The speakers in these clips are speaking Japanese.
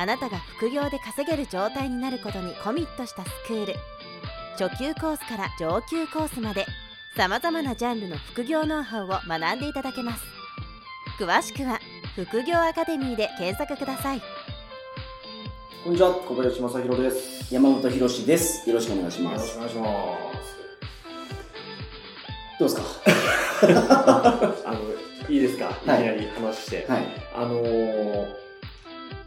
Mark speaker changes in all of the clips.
Speaker 1: あなたが副業で稼げる状態になることにコミットしたスクール初級コースから上級コースまでさまざまなジャンルの副業ノウハウを学んでいただけます詳しくは副業アカデミーで検索ください
Speaker 2: こんにちは、小林正宏です。
Speaker 3: 山本博史です。よろしくお願いします。
Speaker 2: よろしくお願いします。
Speaker 3: どうですか？
Speaker 2: あの、いいですか？いき
Speaker 3: はい
Speaker 2: なり話して。
Speaker 3: はい。
Speaker 2: あのー、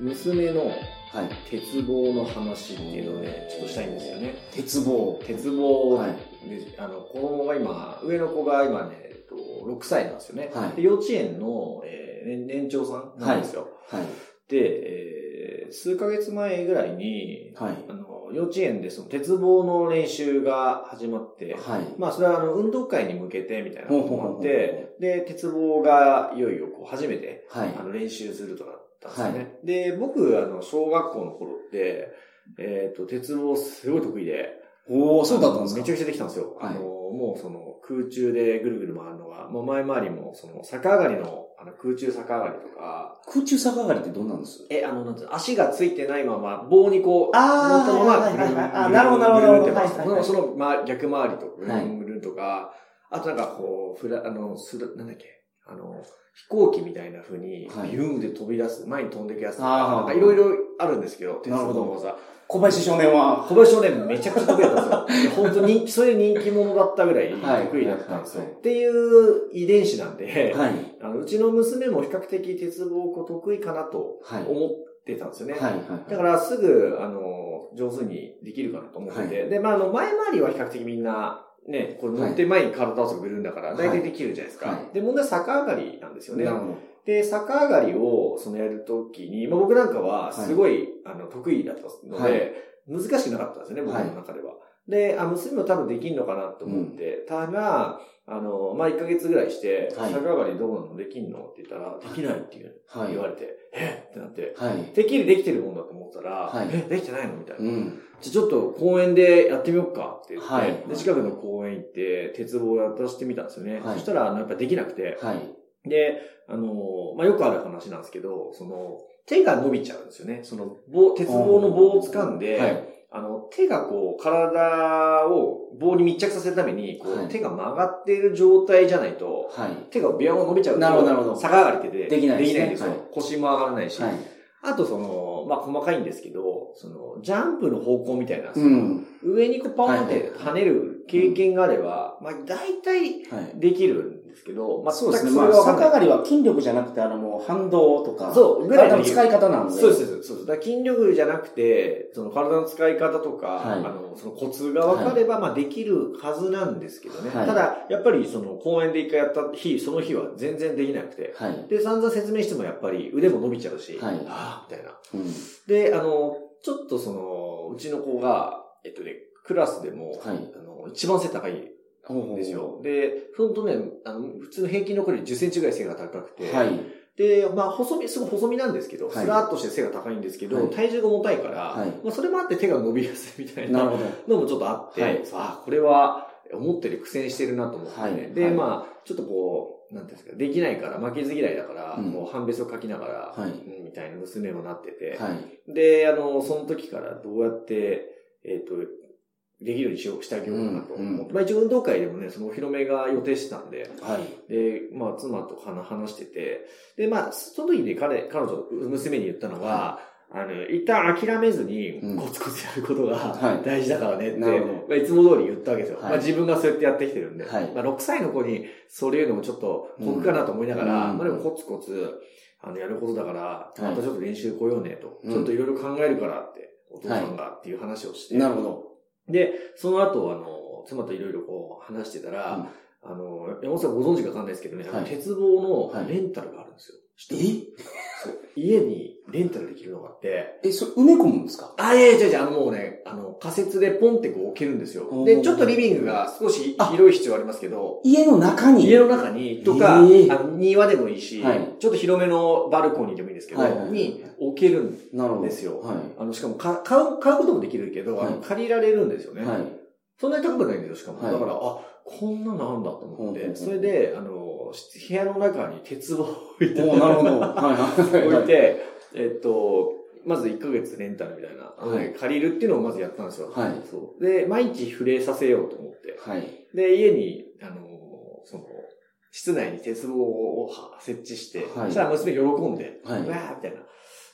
Speaker 2: 娘の
Speaker 3: はい。
Speaker 2: 鉄棒の話っていうのをね、ちょっとしたいんですよね。
Speaker 3: 鉄棒。
Speaker 2: 鉄棒
Speaker 3: はい
Speaker 2: で、あの、子供が今、上の子が今ね、えっと、6歳なんですよね。
Speaker 3: はい
Speaker 2: で幼稚園の、えー年年長さんなんですよ。
Speaker 3: はい。
Speaker 2: で、えー数ヶ月前ぐらいに、
Speaker 3: はい。
Speaker 2: あの、幼稚園でその鉄棒の練習が始まって、
Speaker 3: はい。
Speaker 2: まあそれはあの運動会に向けてみたいなこともあって、で、鉄棒がいよいよこう初めて、
Speaker 3: はい。
Speaker 2: あの練習するとなったんですよね。で、僕、あの、小学校の頃って、えっ、と、鉄棒すごい得意で、
Speaker 3: おー、そうだったんですか？
Speaker 2: めちゃくちゃできたんですよ。
Speaker 3: はい。
Speaker 2: あの、もうその空中でぐるぐる回るのが、もう前回りも、その逆上がりのあの空中逆上がりとか、
Speaker 3: 空中逆上がりってどんなんです？
Speaker 2: え、あの、なんていうの、足がついてないまま、棒にこう、
Speaker 3: あー
Speaker 2: 乗ったまま、ぐるぐる
Speaker 3: なるほどなるほどはいはいはい
Speaker 2: その、その、ま、逆回りとか、ぐる
Speaker 3: はい
Speaker 2: ぐるとか、あとなんかこう、ふら、あの、する、なんだっけ、あの、飛行機みたいな風に、
Speaker 3: はい
Speaker 2: ビューンで飛び出す、前に飛んでいくやつと
Speaker 3: あ
Speaker 2: か、
Speaker 3: ー
Speaker 2: なんかいろいろあるんですけど、鉄
Speaker 3: なるほど
Speaker 2: 道の技。
Speaker 3: 小林少年は、
Speaker 2: 小林少年めちゃくちゃ得意だったんですよ。本当に、それ人気者だったぐらい
Speaker 3: はい
Speaker 2: 得意だったんですよ。
Speaker 3: はいはい
Speaker 2: っていう遺伝子なんで、
Speaker 3: はい。
Speaker 2: あのうちの娘も比較的鉄棒得意かなと
Speaker 3: はい。
Speaker 2: 思ってたんですよね。
Speaker 3: はい。はい。
Speaker 2: だからすぐ、あの、上手にできるかなと思ってて、
Speaker 3: は
Speaker 2: で、まあ、あの、前回りは比較的みんな、ね、これ乗って前に体倒すぐるんだから、大体できるじゃないですか。
Speaker 3: はい。
Speaker 2: で、問題は逆上がりなんですよね。
Speaker 3: なるほど。
Speaker 2: で、逆上がりを、そのやるときに、まあ、僕なんかは、すごい、あの、得意だったので、
Speaker 3: はい。
Speaker 2: 難しくなかったんですよね、僕の中では。で、あ、娘も多分できんのかなと思って、ただ、あの、まあ、1ヶ月ぐらいして、
Speaker 3: はい。
Speaker 2: 逆上がりどうなの？できんの？って言ったら、できないっていう、
Speaker 3: はい。
Speaker 2: 言われて、えっ？てなって、
Speaker 3: はい。
Speaker 2: てっきりできてるもんだと思ったら、
Speaker 3: はい
Speaker 2: え、できてないの？みたいな。
Speaker 3: うん。
Speaker 2: じゃあちょっと公園でやってみようかって言って、
Speaker 3: はい
Speaker 2: で近くの公園行って、鉄棒をやらしてみたんですよね。
Speaker 3: はい
Speaker 2: そしたら、やっぱできなくて、
Speaker 3: はい。
Speaker 2: で、あの、まあ、よくある話なんですけど、その、手が伸びちゃうんですよね。その棒、鉄棒の棒を掴んで、
Speaker 3: はい。
Speaker 2: あの、手がこう、体を棒に密着させるために、こう、
Speaker 3: はい
Speaker 2: 手が曲がっている状態じゃないと、
Speaker 3: はい。
Speaker 2: 手がビヨーン伸びちゃうと、
Speaker 3: なるほどなるほど
Speaker 2: 逆上がりってで
Speaker 3: できないですね
Speaker 2: できないんですよ。
Speaker 3: はい
Speaker 2: 腰も上がらないし。
Speaker 3: はい。
Speaker 2: あとその、まあ、細かいんですけど、その、ジャンプの方向みたいな、
Speaker 3: うん。
Speaker 2: 上にこう、パーンっ
Speaker 3: はい
Speaker 2: て跳ねる経験があれば、まあ、大体
Speaker 3: はい。
Speaker 2: できるんですけど、まあ、
Speaker 3: そうですね。
Speaker 2: 全
Speaker 3: まあ、逆上がりは筋力じゃなくて、あの、もう反動とか、
Speaker 2: そうぐらいの
Speaker 3: 体の使い方なので。
Speaker 2: そうです、そうです。そうですだ筋力じゃなくて、その体の使い方とか、
Speaker 3: はい
Speaker 2: あの、そのコツが分かれば、まあできるはずなんですけどね。
Speaker 3: はい
Speaker 2: ただ、やっぱりその公園で一回やった日、その日は全然できなくて。
Speaker 3: はい。
Speaker 2: で、散々説明してもやっぱり腕も伸びちゃうし、
Speaker 3: はい
Speaker 2: ああ、みたいな。
Speaker 3: うん。
Speaker 2: で、あの、ちょっとその、うちの子が、えっとね、クラスでも、
Speaker 3: はい
Speaker 2: あの、一番背高いですよ。で、ほんとね、あの、普通の平均の子より10センチぐらい背が高くて、
Speaker 3: はい。
Speaker 2: で、まあ、細身、すごい細身なんですけど、
Speaker 3: はい。
Speaker 2: スラーっとして背が高いんですけど、
Speaker 3: はい。
Speaker 2: 体重が重たいから、
Speaker 3: はい。
Speaker 2: まあ、それもあって手が伸びやすいみたいな。のもちょっとあって、
Speaker 3: はい。
Speaker 2: さあ、これは思ってる苦戦してるなと思って、ね
Speaker 3: はい。
Speaker 2: で、
Speaker 3: はい。
Speaker 2: まあ、ちょっとこう、なんですか、できないから、負けず嫌いだから、
Speaker 3: うん。
Speaker 2: もう判別を書きながら、
Speaker 3: はい。
Speaker 2: うんみたいな娘もなってて、
Speaker 3: はい。
Speaker 2: で、あの、その時からどうやって、えっ、と、できるようにしよう、してあげようかなと思って、
Speaker 3: うん
Speaker 2: まあ一応運動会でもね、そのお披露目が予定してたんで、
Speaker 3: はい。
Speaker 2: で、まあ、妻と話話してて、で、まあ、その時に彼、彼女、娘に言ったのは、あの、一旦諦めずに
Speaker 3: うん、
Speaker 2: コツコツやることが
Speaker 3: はい。
Speaker 2: 大事だからねって、まあ、いつも通り言ったわけですよ。
Speaker 3: はい。
Speaker 2: まあ、自分がそうやってやってきてるんで、
Speaker 3: はい。
Speaker 2: まあ、6歳の子にそういうのもちょっと酷かなと思いながら、
Speaker 3: うん。
Speaker 2: まあ、でもコツコツ、あの、やることだから、
Speaker 3: い。
Speaker 2: またちょっと練習来ようねと、
Speaker 3: うん。
Speaker 2: ちょっといろいろ考えるからって、お父さんがっていう話をして、
Speaker 3: なるほど。
Speaker 2: で、その後、あの、妻といろいろこう話してたら、あの、山本さんご存知かわかんないですけどね、
Speaker 3: はい。
Speaker 2: 鉄棒の
Speaker 3: はい。
Speaker 2: レンタルがあるんですよ。
Speaker 3: え？
Speaker 2: 家にレンタルできるのがあって、
Speaker 3: え、それ埋め込むんですか？
Speaker 2: あ、いやいやいや、あのもうね、あの、仮設でポンってこう置けるんですよ。で、ちょっとリビングが少し広い必要ありますけど、
Speaker 3: 家の中に？
Speaker 2: 家の中に、とか、
Speaker 3: えー。
Speaker 2: あの庭でもいいし、
Speaker 3: はい。
Speaker 2: ちょっと広めのバルコニーでもいいんですけど、
Speaker 3: はいはいはい
Speaker 2: に置けるん。ですよ。
Speaker 3: は
Speaker 2: あの、しかもか買う、買うこともできるけど、
Speaker 3: はい。
Speaker 2: 借りられるんですよね。
Speaker 3: い。はい。
Speaker 2: そんなに高くないんですよ、しかも。
Speaker 3: はい。
Speaker 2: だから、あ、こんなのあんだと思って、それで、あの、部屋の中に鉄棒を置いて、
Speaker 3: なるほど。
Speaker 2: 置いて、えっと、まず1ヶ月レンタルみたいな、
Speaker 3: はい
Speaker 2: 借りるっていうのをまずやったんですよ。
Speaker 3: はい
Speaker 2: そう。で、毎日触れさせようと思って。
Speaker 3: はい。
Speaker 2: で、家に、あの、その、室内に鉄棒を設置して、
Speaker 3: はい
Speaker 2: そしたら娘喜んで、
Speaker 3: はいう
Speaker 2: わーみたいな。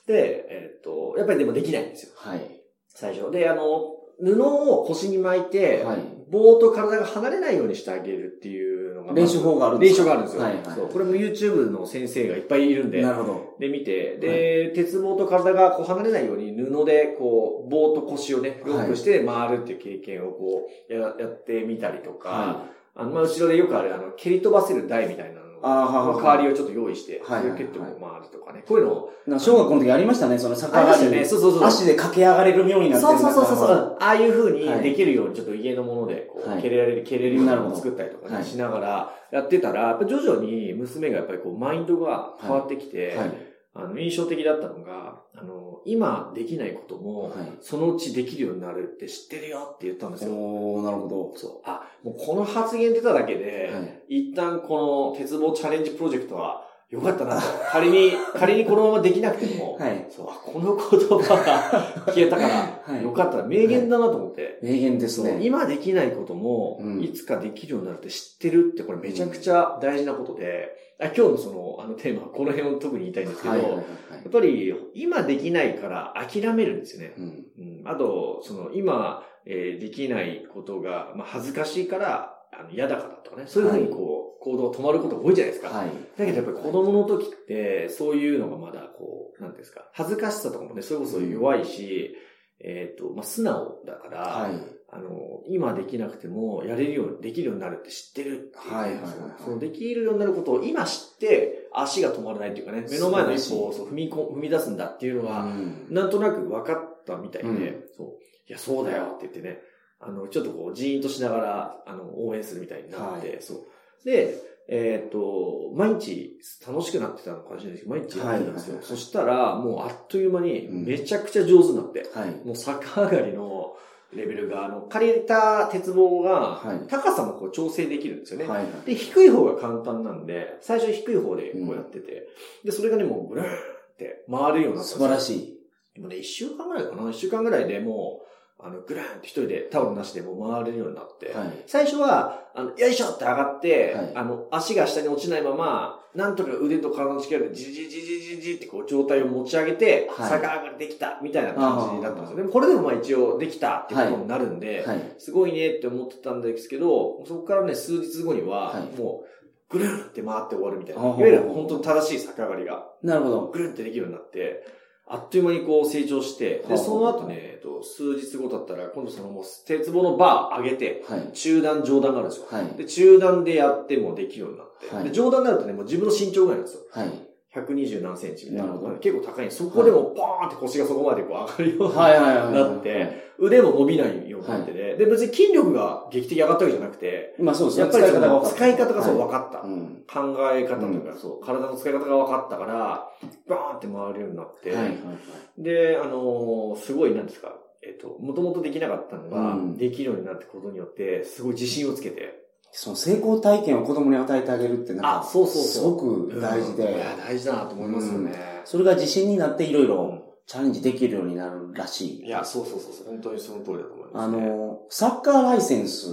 Speaker 2: で、えっと、やっぱりでもできないんですよ。
Speaker 3: はい。
Speaker 2: 最初。で、あの、布を腰に巻いて、
Speaker 3: はい。
Speaker 2: 棒と体が離れないようにしてあげるっていうのが、
Speaker 3: 練習法があるんで
Speaker 2: 練
Speaker 3: すか？
Speaker 2: 習があるんですよ。
Speaker 3: はいはい。
Speaker 2: これも YouTube の先生がいっぱいいるんで、
Speaker 3: なるほど。
Speaker 2: で、見て、で、鉄棒と体がこう離れないように布でこう、棒と腰をね、ロックして回るっていう経験をこう、ややってみたりとか、
Speaker 3: は
Speaker 2: あの、まあ、後ろでよくある、あの、蹴り飛ばせる台みたいなの
Speaker 3: あーはは
Speaker 2: の代わりをちょっと用意して、蹴っても回るとかね、こういうのを、
Speaker 3: い。な小学校の時ありましたね、その逆上がり
Speaker 2: ね。そうそうそう。
Speaker 3: 足で駆け上がれるようになってる
Speaker 2: そうそうそうそうああいう風に
Speaker 3: はい
Speaker 2: できるように、ちょっと家のもので、こう、
Speaker 3: はい。
Speaker 2: 蹴れられる、蹴れるような
Speaker 3: なるほど
Speaker 2: のを作ったりとかしながらやってたら、やっぱ徐々に娘がやっぱりこう、マインドが変わってきて、
Speaker 3: はい。
Speaker 2: あの、印象的だったのが、あの、今できないことも、
Speaker 3: はい
Speaker 2: そのうちできるようになるって知ってるよって言ったんですよ。
Speaker 3: おー、なるほど。
Speaker 2: そう。あ、もうこの発言出ただけで、
Speaker 3: はい。
Speaker 2: 一旦この鉄棒チャレンジプロジェクトは良かったなと。仮に、仮にこのままできなくても、
Speaker 3: はい。
Speaker 2: そう、あこの言葉が消えたから、
Speaker 3: はい
Speaker 2: よかった。名言だなと思って。
Speaker 3: 名言ですね。
Speaker 2: 今できないことも、
Speaker 3: うん
Speaker 2: いつかできるようになるって知ってるって、これめちゃくちゃ大事なことで、あ今日のその、あのテーマ、この辺を特に言いたいんですけど、
Speaker 3: はいはいはい
Speaker 2: やっぱり、今できないから諦めるんですよね。
Speaker 3: うん。
Speaker 2: うん、あと、その、今、えーできないことが、まあ、恥ずかしいから、あの、嫌だからとかね、そういうふうにこう、行動が止まることが多いじゃないですか。
Speaker 3: はい。
Speaker 2: だけどやっぱり子供の時って、そういうのがまだこう、なんですか、恥ずかしさとかもね、それこそ弱いし、えっ、と、まあ、素直だから、
Speaker 3: はい。
Speaker 2: あの、今できなくても、やれるように、できるようになるって知ってるっていう。
Speaker 3: はいはいはいはい
Speaker 2: そうそうできるようになることを今知って、足が止まらないっていうかね、目の前の一歩をそう踏みこ踏み出すんだっていうのが、
Speaker 3: うん
Speaker 2: なんとなく分かったみたいで、
Speaker 3: うん
Speaker 2: そう。いや、そうだよって言ってね、あの、ちょっとこう、ジーンとしながら、あの、応援するみたいになって、
Speaker 3: はい
Speaker 2: そう。で、えっ、と、毎日楽しくなってたのかもしれないですけど、毎日やってたんですよ。
Speaker 3: はいはいはい
Speaker 2: そしたら、もうあっという間に、
Speaker 3: うん
Speaker 2: めちゃくちゃ上手になって、
Speaker 3: はい。
Speaker 2: もう逆上がりのレベルが、あの、借りた鉄棒が
Speaker 3: はい、
Speaker 2: 高さもこう調整できるんですよね。
Speaker 3: はい。
Speaker 2: で、低い方が簡単なんで、最初低い方でこうやってて、で、それがね、もう、ブルーンって回るようになった
Speaker 3: 素
Speaker 2: よ
Speaker 3: 晴らしい。
Speaker 2: でもね、一週間ぐらいかな一週間ぐらいでもう、あの、グラーンって一人でタオルなしでもう回れるようになって、
Speaker 3: はい。
Speaker 2: 最初は、あの、よいしょって上がって、
Speaker 3: はい
Speaker 2: あの、足が下に落ちないまま、なんとか腕と体の力でじじじじじじってこう状態を持ち上げて、
Speaker 3: はい
Speaker 2: 逆上がりできたみたいな感じだったんですよ。でもこれでもまあ一応できたってことになるんで、
Speaker 3: はい。
Speaker 2: すごいねって思ってたんですけど、そこからね、数日後には、
Speaker 3: はい
Speaker 2: もう、ぐるんって回って終わるみたいな。い
Speaker 3: あ
Speaker 2: わゆる本当に正しい逆上がりが。
Speaker 3: なるほど。
Speaker 2: ぐるんってできるようになって、あっという間にこう成長して、で、
Speaker 3: はあ
Speaker 2: その後ね、えっと、数日後だったら、今度そのもう鉄棒のバー上げて、
Speaker 3: はい。
Speaker 2: 中段、上段があるんですよ。
Speaker 3: はい。
Speaker 2: で、中段でやってもできるようになって、
Speaker 3: はい
Speaker 2: で、上段になるとね、もう自分の身長ぐらいなんですよ。
Speaker 3: はい。
Speaker 2: 120何センチみたいな。
Speaker 3: な
Speaker 2: 結構高いそこでもポーンって腰がそこまでこう上がるように
Speaker 3: はいはいはい。
Speaker 2: なって、腕も伸びないようになってね。で、別に筋力が劇的に上がったわけじゃなくて、
Speaker 3: まあそうですね。
Speaker 2: やっぱりその使い方がそう
Speaker 3: は
Speaker 2: 分かった。
Speaker 3: うん。
Speaker 2: 考え方とか、そう、体の使い方が分かったから、バーンって回るようになって、
Speaker 3: はいはいはい。
Speaker 2: で、あのーすごい、なんですか、えっと、もともとできなかったのが、
Speaker 3: うん
Speaker 2: できるようになったことによって、すごい自信をつけて、
Speaker 3: その成功体験を子供に与えてあげるってなんか、
Speaker 2: あそうそう
Speaker 3: すごく大事
Speaker 2: うんい
Speaker 3: で、
Speaker 2: や、大事だなと思いますよね。
Speaker 3: それが自信になっていろいろ
Speaker 2: うん
Speaker 3: チャレンジできるようになるらしい。
Speaker 2: いや、そうそうそうそう、本当にその通りだと思いま
Speaker 3: あ
Speaker 2: す、ね。
Speaker 3: の、サッカーライセンス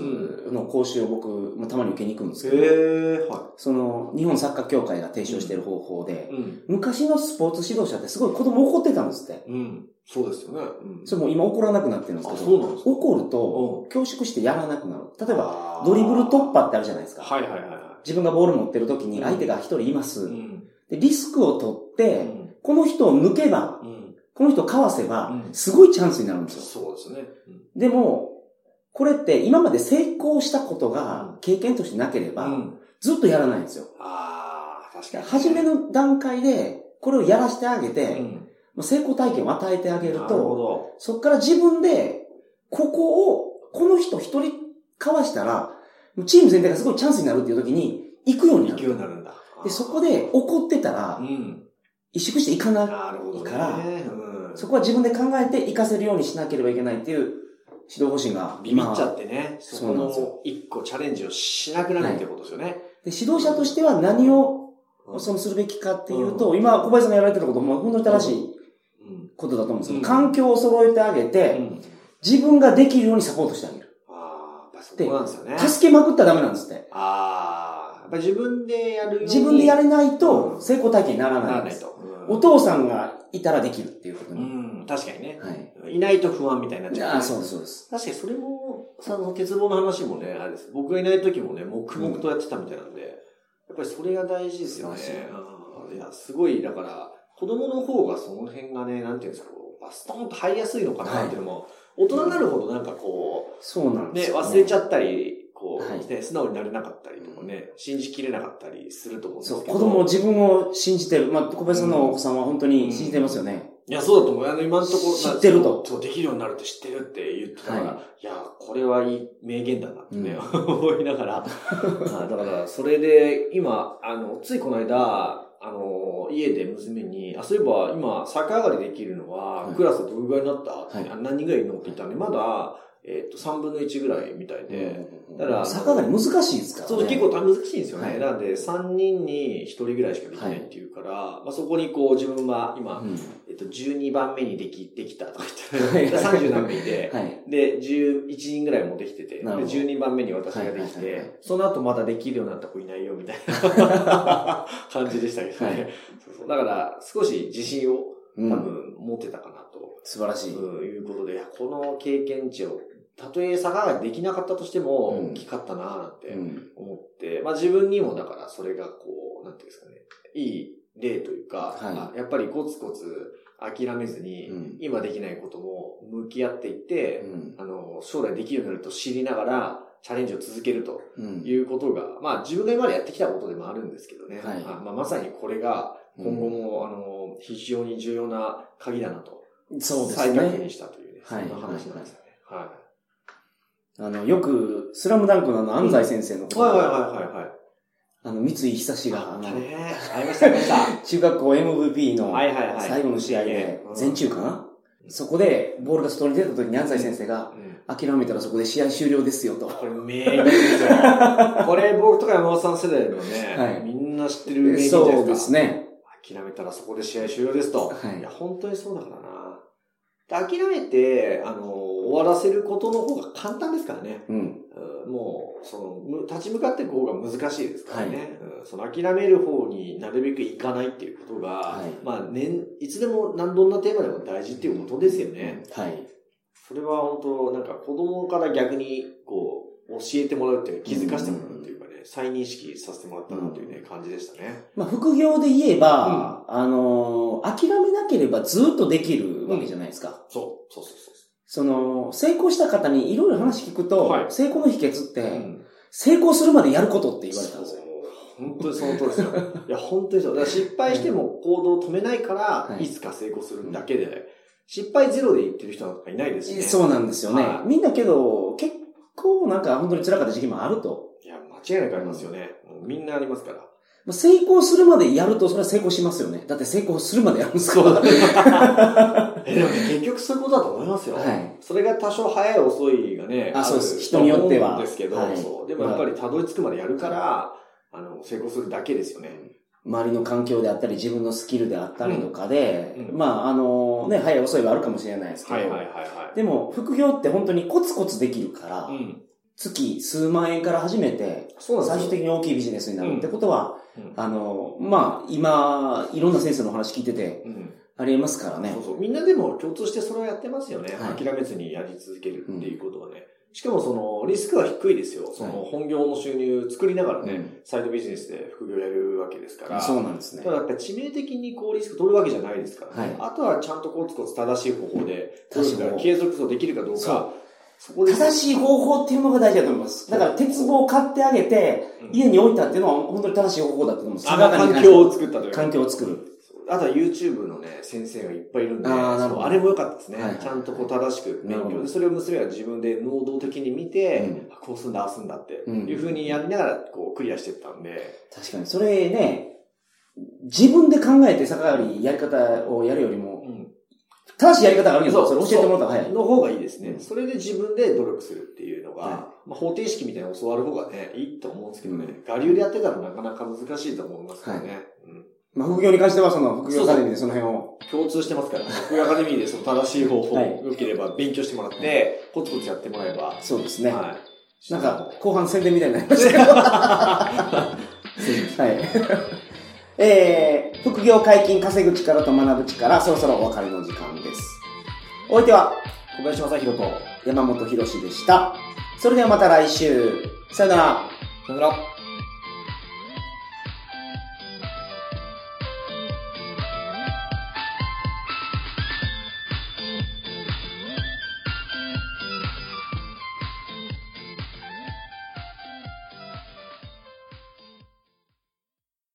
Speaker 3: の講習を僕、まあたまに受けに行くんですけど、
Speaker 2: は
Speaker 3: その、日本サッカー協会が提唱している方法で
Speaker 2: い。、うん。
Speaker 3: 昔のスポーツ指導者ってすごい子供怒ってたんですって。
Speaker 2: うん。そうですよね。うん。
Speaker 3: それも今怒らなくなってるんですけ
Speaker 2: あ
Speaker 3: ど、怒ると恐縮してやらなくなる。例えば、ドリブル突破ってあるじゃないですか。
Speaker 2: はいはいはいは
Speaker 3: 自分がボール持ってる時に
Speaker 2: うん
Speaker 3: 相手が一人いま
Speaker 2: い。
Speaker 3: す。
Speaker 2: うん。
Speaker 3: で、リスクを取って、
Speaker 2: うん
Speaker 3: この人を抜けば、
Speaker 2: うん。
Speaker 3: この人をかわせば
Speaker 2: う、ん
Speaker 3: すごいチャンスになるんですよ。
Speaker 2: そうですね。
Speaker 3: でも、これって今まで成功したことが経験としてなければ、
Speaker 2: うん。
Speaker 3: ずっとやらないんですよ。
Speaker 2: ああ、確かに。
Speaker 3: 初めの段階で、これをやらせてあげて、成功体験を与えてあげると、
Speaker 2: ど。
Speaker 3: そこから自分で、ここを、この人一人かわしたら、チーム全体がすごいチャンスになるっていう時に、行くようになる。
Speaker 2: 行くようになるんだ。
Speaker 3: で、そこで怒ってたら
Speaker 2: う、ん。
Speaker 3: 萎縮していかない。から
Speaker 2: うん。
Speaker 3: そこは自分で考えて活かせるようにしなければいけないっていう指導方針が
Speaker 2: ビビっちゃってね、そこの一個チャレンジをしなくなるっていうことですよね。
Speaker 3: で指導者としては何を
Speaker 2: うん
Speaker 3: そのするべきかっていうと、今小林さんがやられてることも本当に正しい
Speaker 2: うん。
Speaker 3: ことだと思うんですけど、
Speaker 2: うん
Speaker 3: 環境を揃えてあげ
Speaker 2: う
Speaker 3: て、
Speaker 2: ん。
Speaker 3: 自分ができるようにサポートしてあげる。
Speaker 2: ああ、そこなんですよね。
Speaker 3: 助けまくったらダメなんですって。
Speaker 2: ああ、やっぱり自分でやる
Speaker 3: 自分でやれない
Speaker 2: うん
Speaker 3: と成功体験になら
Speaker 2: な
Speaker 3: ないんです。
Speaker 2: らないと。うん
Speaker 3: お父さんがいたらできるっていうこと
Speaker 2: う
Speaker 3: に。
Speaker 2: ん、確かにね。
Speaker 3: はい。
Speaker 2: いないと不安みたいになっちゃう、
Speaker 3: ああ、そうです、そうです。
Speaker 2: 確かにそれも、その鉄棒の話もね、あれです。僕がいない時もね、黙々とやってたみたいなんで、やっぱりそれが大事ですよね
Speaker 3: い。
Speaker 2: うんいや、すごい、だから、子供の方がその辺がね、なんていうんですか、ストーンと入りやすいのかなっていうのも、大人になるほどなんかこ
Speaker 3: そうなん
Speaker 2: う、ね、
Speaker 3: ですよ、
Speaker 2: 忘れちゃったり、こう、
Speaker 3: はい
Speaker 2: ね、素直になれなかったりとかね、信じきれなかったりすると思うんです
Speaker 3: そう、
Speaker 2: けど。
Speaker 3: 子供を自分を信じてる。まあ、小林さんのお子さんは本当に信じてますよね。
Speaker 2: いや、そうだと思う。あの、今のところ、
Speaker 3: 知ってると
Speaker 2: そう、できるようになるって知ってるって言ってたから、、
Speaker 3: はい
Speaker 2: や、これはいい名言だなってね、
Speaker 3: う
Speaker 2: 思いながら。あだから、それで、今、あの、ついこの間、あの、家で娘に、あ、そういえば今、逆上がりできるのは、
Speaker 3: はい
Speaker 2: クラスどれぐらいになった、
Speaker 3: はい
Speaker 2: あ何人ぐらいいるの？って言ったんで、まだ、えっ、と、3分の1ぐらいみたいで、だから
Speaker 3: 逆上がり難しいですからね。
Speaker 2: そう、結構難しいんですよね。
Speaker 3: はい。
Speaker 2: なんで、3人に1人ぐらいしかできないっていうから、まあそこにこう自分は今、
Speaker 3: うん。
Speaker 2: えっと、12番目にでき、できたとか
Speaker 3: はい
Speaker 2: 言って、30何名いて、
Speaker 3: はい。
Speaker 2: で、11人ぐらいもできてて、で、
Speaker 3: なるほど。
Speaker 2: 12番目に私ができ
Speaker 3: はいはいはいはい。
Speaker 2: て、その後まだできるようになった子いないよ、みたいな。感じでしたけど
Speaker 3: はい。
Speaker 2: ね。そうそう。だから、少し自信を
Speaker 3: うん。
Speaker 2: 多分持ってたかなと、
Speaker 3: 素晴らしい。
Speaker 2: うんいうことで、この経験値を、たとえ逆上がりできなかったとしても、
Speaker 3: うん。
Speaker 2: 大きかったなぁなんて
Speaker 3: うん。
Speaker 2: 思って、まあ自分にもだからそれがこう、なんていうんですかね、いい例というか、
Speaker 3: はい。
Speaker 2: あやっぱりコツコツ諦めずに、
Speaker 3: うん。
Speaker 2: 今できないことも向き合っていって、
Speaker 3: うん。
Speaker 2: あの、将来できるようになると知りながら、チャレンジを続けると
Speaker 3: うん。
Speaker 2: いうことが、まあ自分が今までやってきたことでもあるんですけどね。
Speaker 3: はい。
Speaker 2: あまあ、まさにこれが今後も、あの、非常に重要な鍵だなと、
Speaker 3: そうです
Speaker 2: 再確認
Speaker 3: ね。
Speaker 2: したというね、
Speaker 3: はい。
Speaker 2: そんな話なんですよね。はい。
Speaker 3: あの、よく、スラムダンクのあの、安西先生のこと、
Speaker 2: はいはいはいはいはい。
Speaker 3: あの、三井久志が、あの、
Speaker 2: ねありましたありました。
Speaker 3: 中学校 MVP の
Speaker 2: はいはいはい。
Speaker 3: 最後の試合で
Speaker 2: う、ん
Speaker 3: 全中かな？そこで、ボールが外に出た時に安西先生が、
Speaker 2: うん
Speaker 3: 諦めたらそこで試合終了ですよと。
Speaker 2: これ名言ですよ。これ僕とか山本さん世代のね、
Speaker 3: はい
Speaker 2: みんな知ってる名言ですか。
Speaker 3: そうですね。
Speaker 2: 諦めたらそこで試合終了ですと。
Speaker 3: はい
Speaker 2: いや、本当にそうだからな。で諦めて、あの、終わらせることの方が簡単ですからね。
Speaker 3: うん。
Speaker 2: うんもう、その、む立ち向かっていく方が難しいですからね。
Speaker 3: はい
Speaker 2: うんその諦める方になるべくいかないっていうことが、
Speaker 3: はい
Speaker 2: まあ、年、いつでも何どんなテーマでも大事っていうことですよね。
Speaker 3: はい。
Speaker 2: それは本当、なんか子供から逆に、こう、教えてもらうっていうか、気づかせてもらうっていうかね、再認識させてもらったなというね、感じでしたね。
Speaker 3: まあ、副業で言えば、あのー諦めなければずっとできるわけじゃないですか。
Speaker 2: そう、そうそうそう
Speaker 3: その、成功した方にいろいろ話聞くと、
Speaker 2: はい
Speaker 3: 成功の秘訣って、
Speaker 2: うん
Speaker 3: 成功するまでやることって言われたんですよ。
Speaker 2: 本当にその通りですよ。いや、本当にそう。だから失敗しても行動を止めないから、
Speaker 3: はい
Speaker 2: いつか成功するだけで、失敗ゼロで言ってる人なんかいないですしね。
Speaker 3: そうなんですよね。
Speaker 2: はい
Speaker 3: みんなけど、結構なんか本当に辛かった時期もあると。
Speaker 2: いや、間違いなくありますよね。みんなありますから。
Speaker 3: まあ成功するまでやると、それは成功しますよね。だって成功するまでやるんですから。
Speaker 2: え でもね、結局そういうことだと思いますよ。
Speaker 3: はい
Speaker 2: それが多少早い遅いがね、
Speaker 3: あそうです
Speaker 2: る
Speaker 3: 人によっては
Speaker 2: ですけど、
Speaker 3: はい
Speaker 2: そうでもやっぱりたどり着くまでやるから、あの、成功するだけですよね。
Speaker 3: 周りの環境であったり、自分のスキルであったりとかで、
Speaker 2: うんうん
Speaker 3: まあ、あのね、早い遅いはあるかもしれないですけど、
Speaker 2: はいはいはいはい。
Speaker 3: でも、副業って本当にコツコツできるから、
Speaker 2: うん。
Speaker 3: 月数万円から始めて。最終的に大きいビジネスになるってことは、
Speaker 2: うん
Speaker 3: あの、まあ、今、いろんな先生のお話聞いてて、
Speaker 2: うん
Speaker 3: ありえますからね
Speaker 2: そう。そう。みんなでも共通してそれをやってますよね。
Speaker 3: はい
Speaker 2: 諦めずにやり続けるっていうことはね。しかもその、リスクは低いですよ。その、本業の収入作りながらね、
Speaker 3: うん
Speaker 2: サイドビジネスで副業やるわけですから。
Speaker 3: そうなんですね
Speaker 2: た。だやっぱり致命的にこうリスク取るわけじゃないですからね。
Speaker 3: はい
Speaker 2: あとはちゃんとコツコツ正しい方法で、
Speaker 3: 確かに
Speaker 2: 継続できるかどうか、
Speaker 3: 正しい方法っていうのが大事だと思います。だから鉄棒を買ってあげて、
Speaker 2: うん。
Speaker 3: 家に置いたっていうのは本当に正しい方法だと思います。
Speaker 2: あの環境を作ったという。か
Speaker 3: 環境を作る。
Speaker 2: あとは YouTube のね、先生がいっぱいいるんで、
Speaker 3: あーなるほど。
Speaker 2: そうあれも良かったですね。
Speaker 3: はい。はい
Speaker 2: ちゃんとこう正しく勉強で、それを娘は自分で能動的に見て、
Speaker 3: うん。
Speaker 2: あこうすんだ、ああすんだって、
Speaker 3: うん。
Speaker 2: いうふうにやりながらこうクリアしていったんで、
Speaker 3: 確かに。それね、自分で考えて逆上がりやり方をやるよりも、
Speaker 2: うん
Speaker 3: 正しいやり方があるんですよ。それ教えてもらったら早い。
Speaker 2: の方がいいですね。
Speaker 3: うん
Speaker 2: それで自分で努力するっていうのが、
Speaker 3: は
Speaker 2: まあ、方程式みたいなの教わる方がね、いいと思うんですけどね、
Speaker 3: う
Speaker 2: 我流でやってたらなかなか難しいと思いますからね。うん
Speaker 3: まあ、副業に関しては、その、副業アカデミーでその辺を。
Speaker 2: 共通してますから、福井アカデミーでその正しい方法、
Speaker 3: はい
Speaker 2: 良ければ勉強してもらって、コツコツやってもらえば、
Speaker 3: そうですね。
Speaker 2: はい。
Speaker 3: なんか、後半宣伝みたいになりましたけど。はい。えー、副業解禁、稼ぐ力と学ぶ力、そろそろお別れの時間です。お相手は、
Speaker 2: 小林正宏と、
Speaker 3: 山本博史でした。それではまた来週。さよなら。
Speaker 2: さよなら。